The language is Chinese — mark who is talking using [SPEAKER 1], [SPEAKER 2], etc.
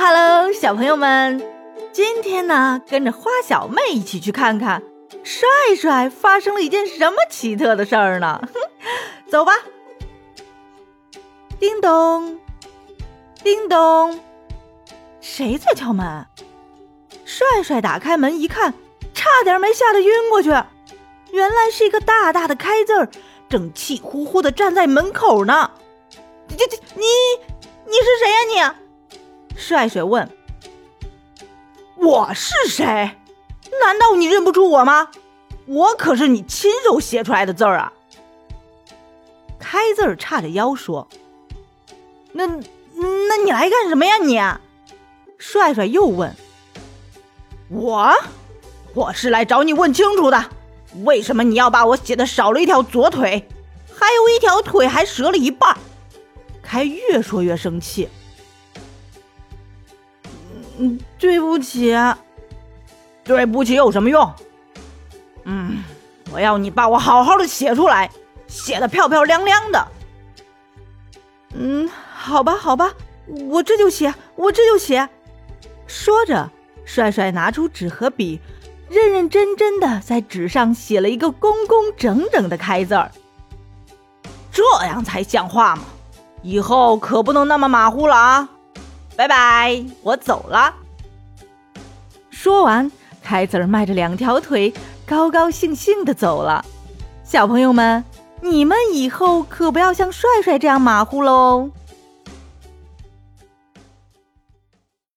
[SPEAKER 1] Hello 小朋友们，今天呢，跟着花小妹一起去看看帅帅发生了一件什么奇特的事儿呢？走吧。叮咚，叮咚，谁在敲门？帅帅打开门一看，差点没吓得晕过去。原来是一个大大的开字儿，正气呼呼的站在门口呢。这这，你你是谁呀？帅帅问：“
[SPEAKER 2] 我是谁？难道你认不出我吗？我可是你亲手写出来的字儿啊！”
[SPEAKER 1] 开字儿叉着腰说：“
[SPEAKER 2] 那那你来干什么呀？你？”
[SPEAKER 1] 帅帅又问：“
[SPEAKER 2] 我，我是来找你问清楚的，为什么你要把我写的少了一条左腿，还有一条腿还折了一半？”
[SPEAKER 1] 开越说越生气。
[SPEAKER 2] 嗯，对不起，对不起有什么用？嗯，我要你把我好好的写出来，写的漂漂亮亮的。
[SPEAKER 1] 嗯，好吧，好吧，我这就写，我这就写。说着，帅帅拿出纸和笔，认认真真的在纸上写了一个工工整整的开字儿。
[SPEAKER 2] 这样才像话嘛！以后可不能那么马虎了啊！拜拜，我走了。
[SPEAKER 1] 说完，开子儿迈着两条腿，高高兴兴的走了。小朋友们，你们以后可不要像帅帅这样马虎喽。